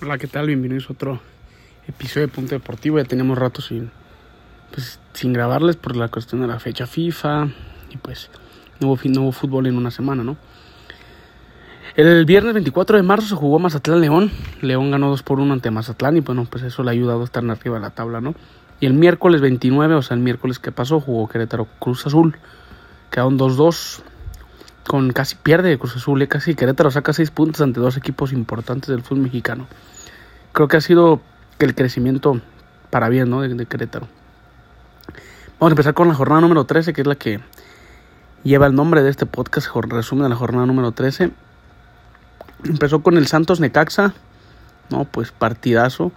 Hola, ¿qué tal? Bienvenidos a otro episodio de Punto Deportivo. Ya tenemos rato sin, pues, sin grabarles por la cuestión de la fecha FIFA y pues no hubo, no fútbol en una semana, ¿no? El viernes 24 de marzo se jugó Mazatlán-León. León ganó 2 por 1 ante Mazatlán y bueno, pues eso le ha ayudado a estar arriba de la tabla, ¿no? Y el miércoles 29, o sea, el miércoles que pasó, jugó Querétaro Cruz Azul. Quedaron 2-2 con casi pierde Cruz Azul, ¿eh? casi Querétaro saca 6 puntos ante dos equipos importantes del fútbol mexicano. Creo que ha sido el crecimiento para bien, ¿no? De, Querétaro. Vamos a empezar con la jornada número 13, que es la que lleva el nombre de este podcast, resumen la jornada número 13. Empezó con el Santos Necaxa, no, pues partidazo.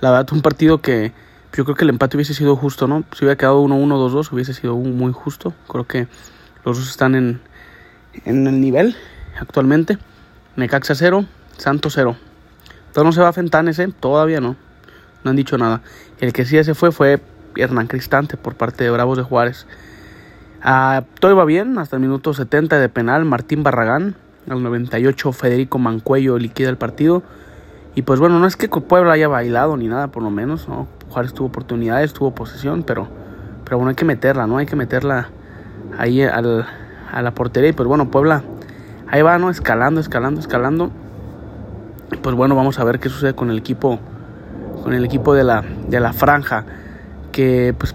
La verdad, un partido que yo creo que el empate hubiese sido justo, ¿no? Si hubiera quedado 1-1, 2-2, hubiese sido muy justo. Creo que los dos están en, en el nivel actualmente. Necaxa 0, Santos 0. Todavía no se va a Fentanes, ¿eh? Todavía no. No han dicho nada. El que sí se fue fue Hernán Cristante por parte de Bravos de Juárez. Ah, todo iba bien hasta el minuto 70 de penal. Martín Barragán. Al 98 Federico Mancuello liquida el partido. Y pues bueno, no es que Puebla haya bailado ni nada, por lo menos. ¿no? Juárez tuvo oportunidades, tuvo posesión, pero, pero bueno, hay que meterla, ¿no? Hay que meterla ahí al, a la portería. Y pues bueno, Puebla ahí va, ¿no? Escalando, escalando, escalando. Pues bueno, vamos a ver qué sucede con el equipo. Con el equipo de la, de la franja. Que pues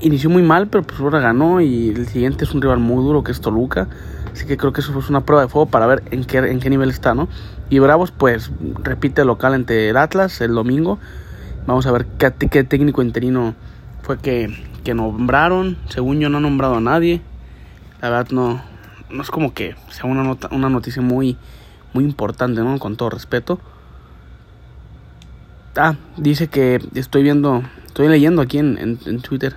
inició muy mal, pero pues ahora ganó. Y el siguiente es un rival muy duro que es Toluca. Así que creo que eso fue una prueba de fuego para ver en qué, en qué nivel está, ¿no? Y Bravos, pues, repite local ante el Atlas el domingo. Vamos a ver qué, qué técnico interino fue que, que nombraron. Según yo no han nombrado a nadie. La verdad no, no es como que sea una, una noticia muy, muy importante, ¿no? Con todo respeto. Ah, dice que estoy viendo, estoy leyendo aquí en, en, Twitter,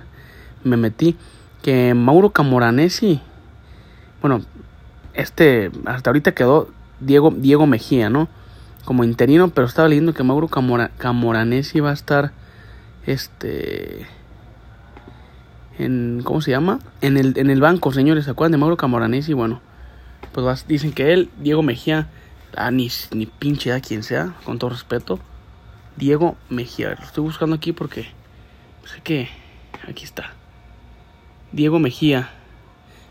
me metí, que Mauro Camoranesi, bueno, este, hasta ahorita quedó Diego, Diego Mejía, ¿no? Como interino, pero estaba leyendo que Mauro Camora, Camoranesi va a estar, este, en, ¿cómo se llama? En el, en el banco, señores, ¿se acuerdan de Mauro Camoranesi? Bueno, pues dicen que él, Diego Mejía, ah, ni, ni pinche a quien sea, con todo respeto, Diego Mejía, lo estoy buscando aquí porque sé que, aquí está, Diego Mejía,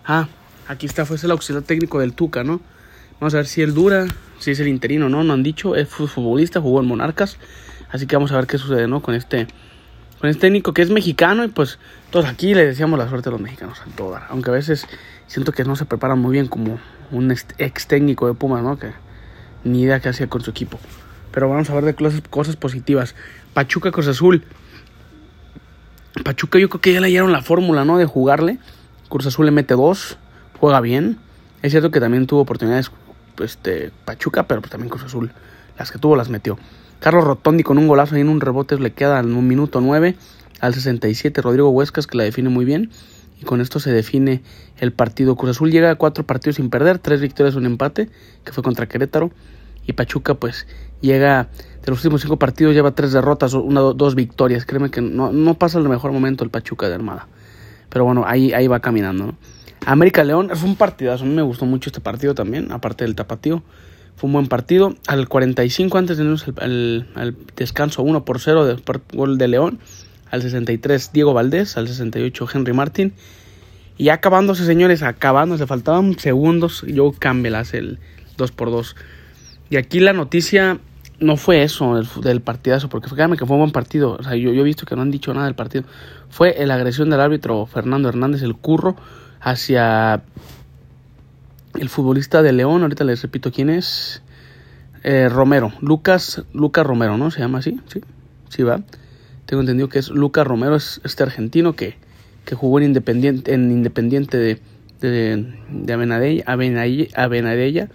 ah, aquí está, fue el auxiliar técnico del Tuca, ¿no? Vamos a ver si él dura, si es el interino, ¿no? No han dicho, es futbolista, jugó en Monarcas, así que vamos a ver qué sucede, ¿no? Con este con este técnico que es mexicano y pues todos aquí le decíamos la suerte a los mexicanos en todo, aunque a veces siento que no se preparan muy bien como un ex técnico de Pumas, ¿no? Que ni idea qué hacía con su equipo. Pero vamos a ver de cosas, cosas positivas. Pachuca Cruz Azul. Pachuca yo creo que ya le hallaron la fórmula, ¿no? De jugarle. Cruz Azul le mete dos, juega bien. Es cierto que también tuvo oportunidades este, Pachuca, pero también Cruz Azul. Las que tuvo las metió. Carlos Rotondi con un golazo y en un rebote le queda en un minuto 9 al 67 Rodrigo Huescas que la define muy bien y con esto se define el partido. Cruz Azul llega a cuatro partidos sin perder, tres victorias, un empate que fue contra Querétaro y Pachuca pues llega de los últimos cinco partidos lleva tres derrotas, una, dos victorias. Créeme que no, no pasa el mejor momento el Pachuca de Armada. Pero bueno, ahí, ahí va caminando. ¿no? América León fue un partidazo, a mí me gustó mucho este partido también, aparte del tapatío. Fue un buen partido. Al 45 antes tenemos el, el, descanso 1 por 0 de gol de León. Al 63 Diego Valdés. Al 68 Henry Martin. Y acabándose, señores, acabándose. Faltaban segundos. Yo Campbell hace el 2 por 2 Y aquí la noticia no fue eso del partidazo. Porque fíjame que fue un buen partido. O sea, yo, yo he visto que no han dicho nada del partido. Fue la agresión del árbitro Fernando Hernández, el curro, hacia el futbolista de León, ahorita les repito quién es, eh, Romero, Lucas, Lucas Romero, ¿no? Se llama así, sí, sí va. Tengo entendido que es Lucas Romero, es este argentino que, que jugó en Independiente, en Independiente de, de, de Avenadella, Avenadella.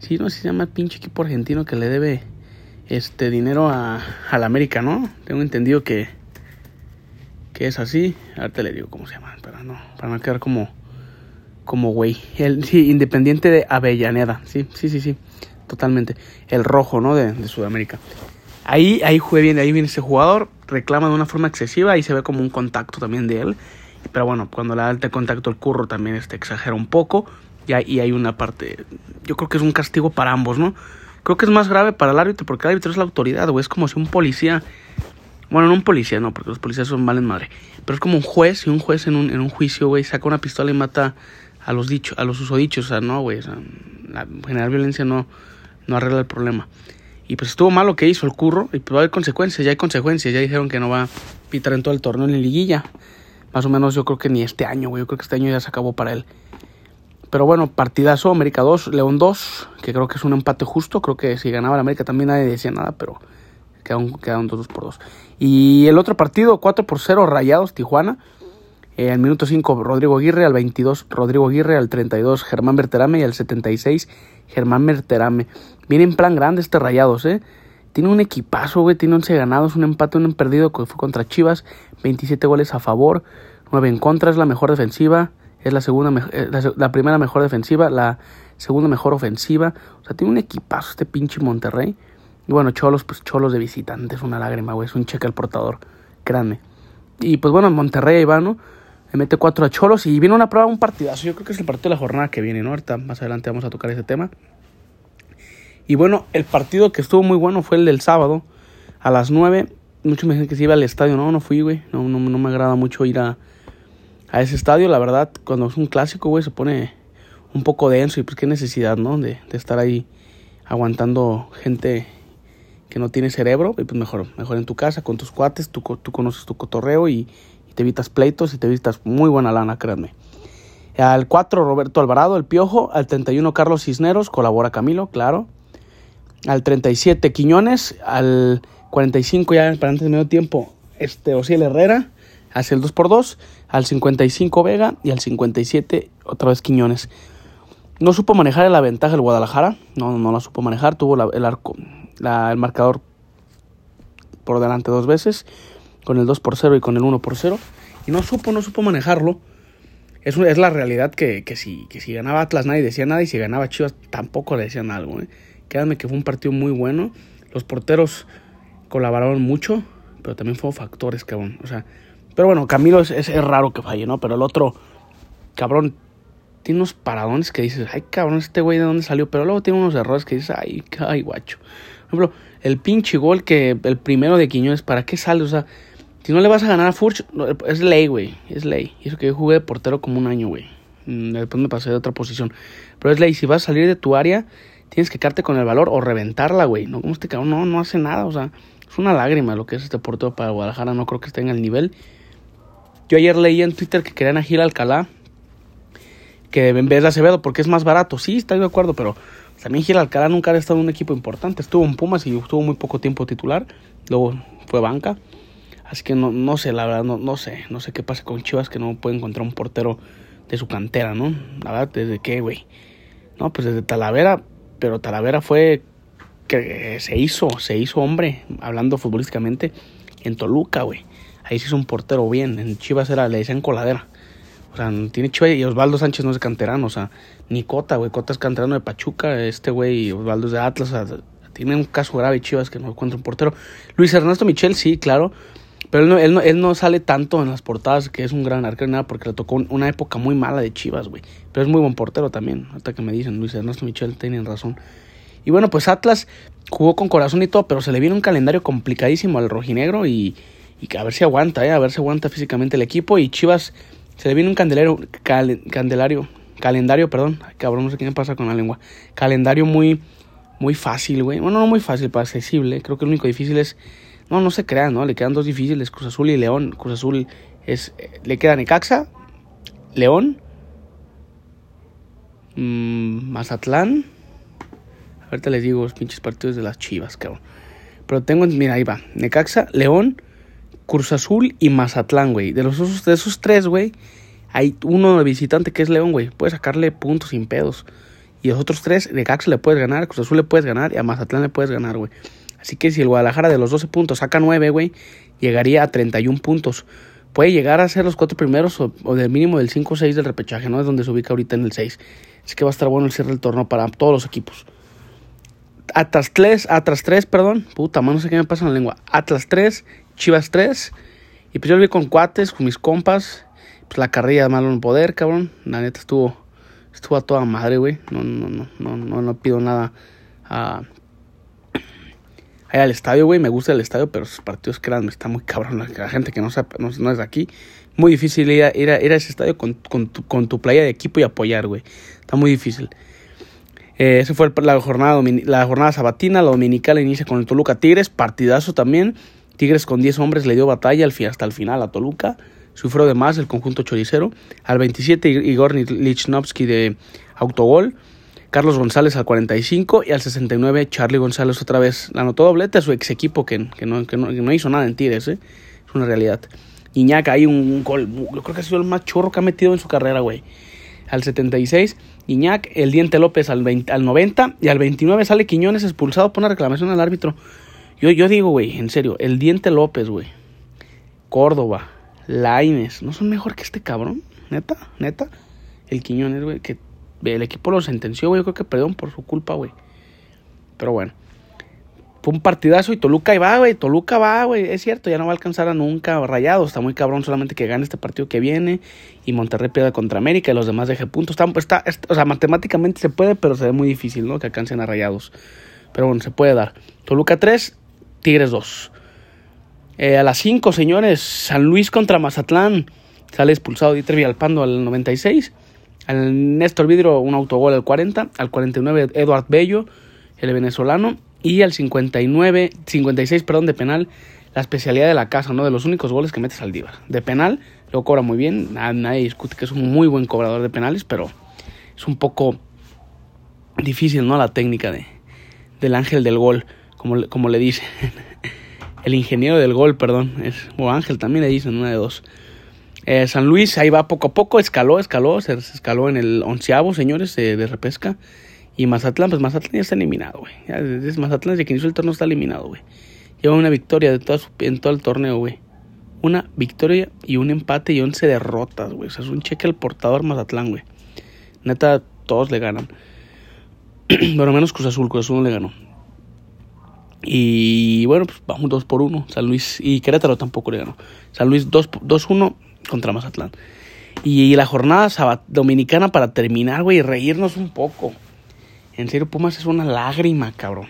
Sí, no, se llama pinche equipo argentino que le debe este dinero a, a la América, ¿no? Tengo entendido que, que es así. Ahorita le digo cómo se llama, para no, para no quedar como como güey. El sí, Independiente de Avellaneda. Sí, sí, sí, sí. Totalmente. El rojo, ¿no? De, de, Sudamérica. Ahí, ahí juega bien, ahí viene ese jugador. Reclama de una forma excesiva. Ahí se ve como un contacto también de él. Pero bueno, cuando le da el contacto el curro también este, exagera un poco. Y hay, y hay una parte. Yo creo que es un castigo para ambos, ¿no? creo que es más grave para el árbitro porque el árbitro es la autoridad, güey. Es como si un policía, bueno, no un policía, no, porque los policías son mal en madre, pero es como un juez, y un juez en un, en un juicio, güey, saca una pistola y mata a los dichos, a los usodichos, o sea, no, güey, la general violencia no, no arregla el problema. Y pues estuvo mal lo que hizo el curro, y pues va a haber consecuencias, ya hay consecuencias, ya dijeron que no va a pitar en todo el torneo en la liguilla. Más o menos yo creo que ni este año, güey, yo creo que este año ya se acabó para él. Pero bueno, partidazo, América 2, León 2, que creo que es un empate justo. Creo que si ganaba la América también nadie decía nada, pero quedaron, quedaron 2 por 2. Y el otro partido, 4 por 0, Rayados, Tijuana. Eh, al minuto 5, Rodrigo Aguirre. Al 22, Rodrigo Aguirre. Al 32, Germán Berterame. Y al 76, Germán Berterame. Viene en plan grande este Rayados, ¿eh? Tiene un equipazo, güey. Tiene 11 ganados, un empate, un perdido que fue contra Chivas. 27 goles a favor, 9 en contra. Es la mejor defensiva es la segunda eh, la, primera mejor defensiva, la segunda mejor ofensiva. O sea, tiene un equipazo este pinche Monterrey. Y bueno, Cholos, pues Cholos de visitantes, una lágrima, güey, es un cheque al portador, créanme. Y pues bueno, Monterrey ahí ¿no? Le mete cuatro a Cholos y viene una prueba, un partidazo. Yo creo que es el partido de la jornada que viene, ¿no? Ahorita más adelante vamos a tocar ese tema. Y bueno, el partido que estuvo muy bueno fue el del sábado a las nueve Muchos me dicen que se iba al estadio, no, no fui, güey. No, no, no me agrada mucho ir a, a ese estadio, la verdad, cuando es un clásico, güey, se pone un poco denso y pues qué necesidad, ¿no? De, de estar ahí aguantando gente que no tiene cerebro, y pues mejor, mejor en tu casa, con tus cuates, tú, tú conoces tu cotorreo y, te evitas pleitos y te evitas muy buena lana, créanme. Al 4, Roberto Alvarado, el Piojo. Al 31, Carlos Cisneros, colabora Camilo, claro. Al 37, Quiñones. Al 45, ya para antes de medio tiempo, este Osiel Herrera hace el 2 por 2 al 55 Vega y al 57 otra vez Quiñones. No supo manejar la ventaja el Guadalajara, no, no la supo manejar, tuvo el arco, el marcador por delante dos veces, con el 2 por 0 y con el 1 por 0, y no supo, no supo manejarlo. Es, es la realidad que, que, si, que si ganaba Atlas nadie decía nada y si ganaba Chivas tampoco le decían algo. ¿eh? Que fue un partido muy bueno, los porteros colaboraron mucho, pero también fueron factores, cabrón. O sea, pero bueno, Camilo es, es, raro que falle, ¿no? Pero el otro, cabrón, tiene unos paradones que dices, ay, cabrón, este güey de dónde salió. Pero luego tiene unos errores que dices, ay, ay, guacho. Por ejemplo, el pinche gol que el primero de Quiñones, ¿para qué sale? O sea, si no le vas a ganar a Furch, es ley, güey, es ley. Y eso que yo jugué de portero como un año, güey. Mm, después me pasé de otra posición. Pero es ley, si vas a salir de tu área, tienes que quedarte con el valor o reventarla, güey. No, como este cabrón, no, no hace nada, o sea, es una lágrima lo que es este portero para Guadalajara. No creo que esté en el nivel. Yo ayer leí en Twitter que querían a Gil Alcalá, que en vez de Acevedo, porque es más barato. Sí, estoy de acuerdo, pero también Gil Alcalá nunca ha estado en un equipo importante. Estuvo en Pumas y estuvo muy poco tiempo titular. Luego fue banca. Así que no, no sé, la verdad, no, no sé. No sé qué pasa con Chivas que no puede encontrar un portero de su cantera, ¿no? La verdad, ¿desde qué, güey? No, pues desde Talavera, pero Talavera fue que se hizo, se hizo hombre, hablando futbolísticamente, en Toluca, güey. Ahí sí es un portero bien. En Chivas era, le decían coladera. O sea, tiene Chivas y Osvaldo Sánchez no es canterano. O sea, ni Cota, güey. Cota es canterano de Pachuca. Este güey, Osvaldo es de Atlas. O sea, tiene un caso grave Chivas que no encuentra un portero. Luis Ernesto Michel, sí, claro. Pero él no, él no, él no sale tanto en las portadas que es un gran arquero nada porque le tocó una época muy mala de Chivas, güey. Pero es muy buen portero también. Hasta que me dicen, Luis Ernesto Michel, tienen razón. Y bueno, pues Atlas jugó con corazón y todo, pero se le viene un calendario complicadísimo al rojinegro y y a ver si aguanta, ¿eh? a ver si aguanta físicamente el equipo. Y Chivas se le viene un candelario, candelario, calendario, perdón, cabrón, no sé qué me pasa con la lengua. Calendario muy, muy fácil, güey. Bueno, no muy fácil, pero accesible. Creo que lo único difícil es, no, no se crean, ¿no? Le quedan dos difíciles, Cruz Azul y León. Cruz Azul es, le queda Necaxa, León, mmm, Mazatlán. Ahorita les digo los pinches partidos de las Chivas, cabrón. Pero tengo, mira, ahí va. Necaxa, León, Cruz Azul y Mazatlán, güey. De, los, de esos tres, güey, hay uno de visitante que es León, güey. Puedes sacarle puntos sin pedos. Y los otros tres, de Cax le puedes ganar, Cruz Azul le puedes ganar y a Mazatlán le puedes ganar, güey. Así que si el Guadalajara de los 12 puntos saca 9, güey, llegaría a 31 puntos. Puede llegar a ser los cuatro primeros o, del mínimo del 5 o 6 del repechaje, ¿no? Es donde se ubica ahorita en el 6. Así que va a estar bueno el cierre del torneo para todos los equipos. Atlas 3, Atlas 3, perdón. Puta, mano, no sé qué me pasa en la lengua. Atlas 3, Chivas 3. Y pues yo lo vi con cuates, con mis compas. Pues la carrilla de malo en poder, cabrón. La neta estuvo, estuvo a toda madre, güey. No, no, no, no, no, no pido nada a, ahí al estadio, güey. Me gusta el estadio, pero esos partidos, créanme, está muy cabrón. La, gente que no, no, no, es de aquí, muy difícil ir a, ir a, ese estadio con, con, tu, con tu playa de equipo y apoyar, güey. Está muy difícil. Eh, esa fue la jornada, la jornada sabatina. La dominical inicia con el Toluca Tigres. Partidazo también. Tigres con 10 hombres le dio batalla al, hasta el final a Toluca. Sufrió de más el conjunto choricero. Al 27 Igor Lichnowsky de autogol. Carlos González al 45 y al 69 Charlie González otra vez. La anotó doblete a su ex equipo que, que, no, que, no, hizo nada en Tigres. ¿eh? Es una realidad. Iñak ahí un, gol. Yo creo que ha sido el más chorro que ha metido en su carrera, güey. Al 76 Iñak, el Diente López al, 20, al 90 y al 29 sale Quiñones expulsado por una reclamación al árbitro. Yo, yo digo, güey, en serio, el Diente López, güey. Córdoba, Laines, ¿no son mejor que este cabrón? Neta, neta. El Quiñones, güey, que el equipo lo sentenció, güey. Yo creo que perdón por su culpa, güey. Pero bueno. Fue un partidazo y Toluca ahí va, güey. Toluca va, güey. Es cierto, ya no va a alcanzar a nunca. Rayado, está muy cabrón solamente que gane este partido que viene. Y Monterrey pierde contra América y los demás deje puntos. Está, está, o sea, matemáticamente se puede, pero se ve muy difícil, ¿no? Que alcancen a Rayados. Pero bueno, se puede dar. Toluca 3, Tigres 2. Eh, a las 5, señores, San Luis contra Mazatlán. Sale expulsado Dieter Villalpando al 96. Al Néstor Vidro un autogol al 40. Al 49 Eduard Bello, el venezolano. Y al 59, 56 perdón, de penal, la especialidad de la casa, ¿no? De los únicos goles que metes al Díbar. De penal, lo cobra muy bien. Nadie discute que es un muy buen cobrador de penales, pero es un poco difícil, ¿no? La técnica de, del ángel del gol, como, como le dicen. el ingeniero del gol, perdón. Es, o ángel también le dicen, una de dos. Eh, San Luis ahí va poco a poco, escaló, escaló, se, escaló en el onceavo, señores, de repesca. Y Mazatlán, pues Mazatlán ya está eliminado, güey. Mazatlán desde que inició el torneo está eliminado, güey. Lleva una victoria en todo el torneo, güey. Una victoria y un empate y once derrotas, güey. O sea, es un cheque al portador Mazatlán, güey. Neta, todos le ganan. bueno, menos Cruz Azul, Cruz Azul no le ganó. Y bueno, pues vamos 2 por 1. San Luis y Querétaro tampoco le ganó. San Luis 2-1 contra Mazatlán. Y, la jornada dominicana para terminar, güey, y reírnos un poco. En serio, Pumas es una lágrima, cabrón.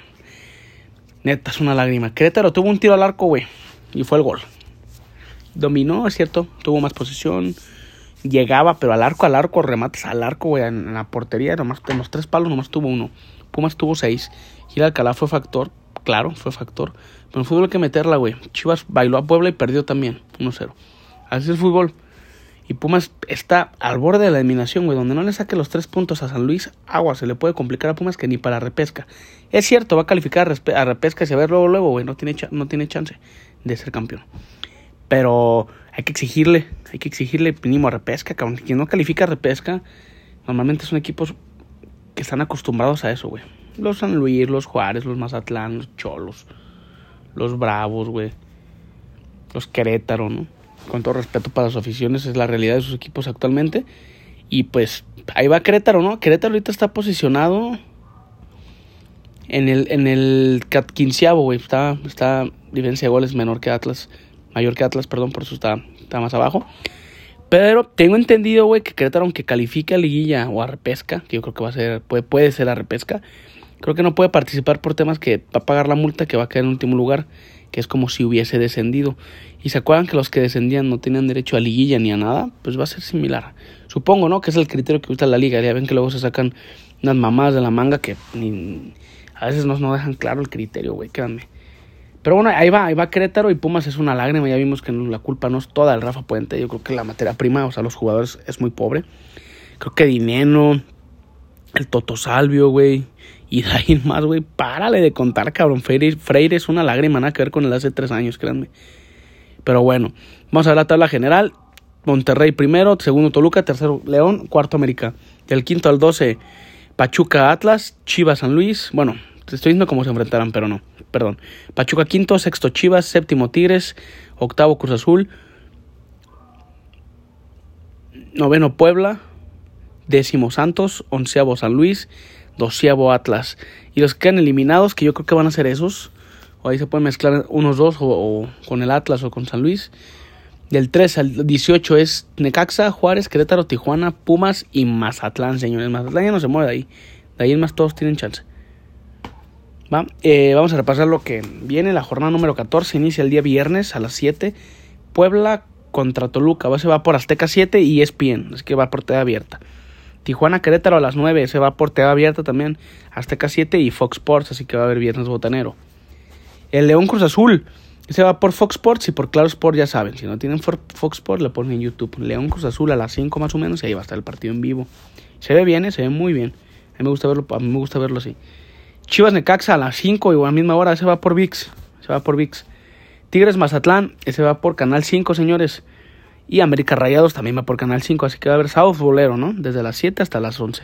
Neta, es una lágrima. Querétaro tuvo un tiro al arco, güey. Y fue el gol. Dominó, es cierto. Tuvo más posición. Llegaba, pero al arco, al arco, remates al arco, güey. En, la portería, nomás, en los tres palos nomás tuvo uno. Pumas tuvo seis. Gil Alcalá fue factor claro, fue factor. Pero en fútbol hay que meterla, güey. Chivas bailó a Puebla y perdió también, 1-0. Así es el fútbol. Y Pumas está al borde de la eliminación, güey. Donde no le saque los tres puntos a San Luis, agua, se le puede complicar a Pumas que ni para repesca. Es cierto, va a calificar a, repesca y se ve luego, luego, güey. No tiene, no tiene chance de ser campeón. Pero hay que exigirle, hay que exigirle mínimo a repesca, cabrón. Quien no califica a repesca, normalmente son equipos que están acostumbrados a eso, güey. Los San Luis, los Juárez, los Mazatlán, los Cholos, los Bravos, güey. Los Querétaro, ¿no? Con todo respeto para sus aficiones, es la realidad de sus equipos actualmente. Y pues ahí va Querétaro, ¿no? Querétaro ahorita está posicionado en el, en el quinceavo, güey. Está, está diferencia de goles menor que Atlas. Mayor que Atlas, perdón, por eso está, está más abajo. Pero tengo entendido, güey, que Querétaro, aunque califique a liguilla o a repesca, que yo creo que va a ser, puede, puede ser a repesca, Creo que no puede participar por temas que va a pagar la multa que va a quedar en último lugar, que es como si hubiese descendido. Y se acuerdan que los que descendían no tenían derecho a liguilla ni a nada, pues va a ser similar. Supongo, ¿no? Que es el criterio que usa la liga. Ya ven que luego se sacan unas mamadas de la manga que ni, a veces no, no dejan claro el criterio, güey, créanme. Pero bueno, ahí va, ahí va Querétaro y Pumas es una lágrima. Ya vimos que la culpa no es toda del Rafa Puente. Yo creo que la materia prima, o sea, los jugadores es muy pobre. Creo que Dineno, el Toto Salvio, güey. Y de ahí más, güey, párale de contar, cabrón. Freire, es una lágrima, nada que ver con el hace tres años, créanme. Pero bueno, vamos a ver la tabla general. Monterrey primero, segundo Toluca, tercero León, cuarto América. Del quinto al doce, Pachuca Atlas, Chivas San Luis. Bueno, te estoy diciendo cómo se enfrentarán, pero no. Perdón. Pachuca quinto, sexto Chivas, séptimo Tigres, octavo Cruz Azul, noveno Puebla, décimo Santos, onceavo San Luis, doceavo Atlas. Y los que quedan eliminados, que yo creo que van a ser esos, o ahí se pueden mezclar unos dos, o, con el Atlas o con San Luis. Del 3 al 18 es Necaxa, Juárez, Querétaro, Tijuana, Pumas y Mazatlán, señores. Mazatlán ya no se mueve de ahí. De ahí en más todos tienen chance. ¿va? Eh, vamos a repasar lo que viene. La jornada número 14 inicia el día viernes a las 7. Puebla contra Toluca. Se va por Azteca 7 y ESPN. Es que va por TV abierta. Tijuana Querétaro a las 9. Se va por TV abierta también. Azteca 7 y Fox Sports. Así que va a haber viernes botanero. El León Cruz Azul. Se va por Fox Sports y por Claro Sport, ya saben. Si no tienen Fox Sports, le ponen en YouTube. León Cruz Azul a las 5 más o menos y ahí va a estar el partido en vivo. Se ve bien, ¿eh? se ve muy bien. A mí me gusta verlo, a mí me gusta verlo así. Chivas Necaxa a las 5 y a la misma hora, se va por VIX. Se va por VIX. Tigres Mazatlán, ese va por Canal 5, señores. Y América Rayados también va por Canal 5, así que va a haber sábado bolero, ¿no? Desde las 7 hasta las 11.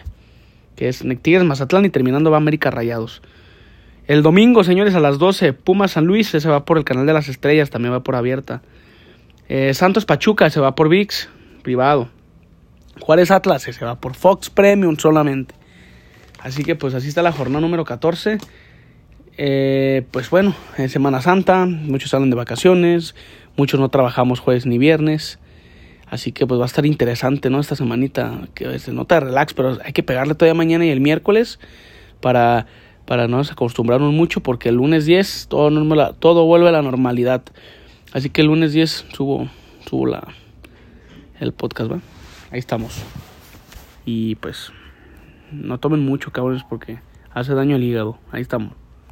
Que es Tigres Mazatlán y terminando va América Rayados. El domingo, señores, a las 12, Puma San Luis, ese va por el canal de las estrellas, también va por abierta. Eh, Santos Pachuca, se va por VIX, privado. Juárez Atlas, se va por Fox Premium solamente. Así que pues así está la jornada número 14. Eh, pues bueno, en Semana Santa, muchos salen de vacaciones, muchos no trabajamos jueves ni viernes. Así que pues va a estar interesante, ¿no? Esta semanita, que se nota relax, pero hay que pegarle todavía mañana y el miércoles para para no acostumbrarnos mucho porque el lunes 10 todo, normal, todo vuelve a la normalidad. Así que el lunes 10 subo, subo la, el podcast, ¿va? Ahí estamos. Y pues no tomen mucho, cabrones, porque hace daño al hígado. Ahí estamos.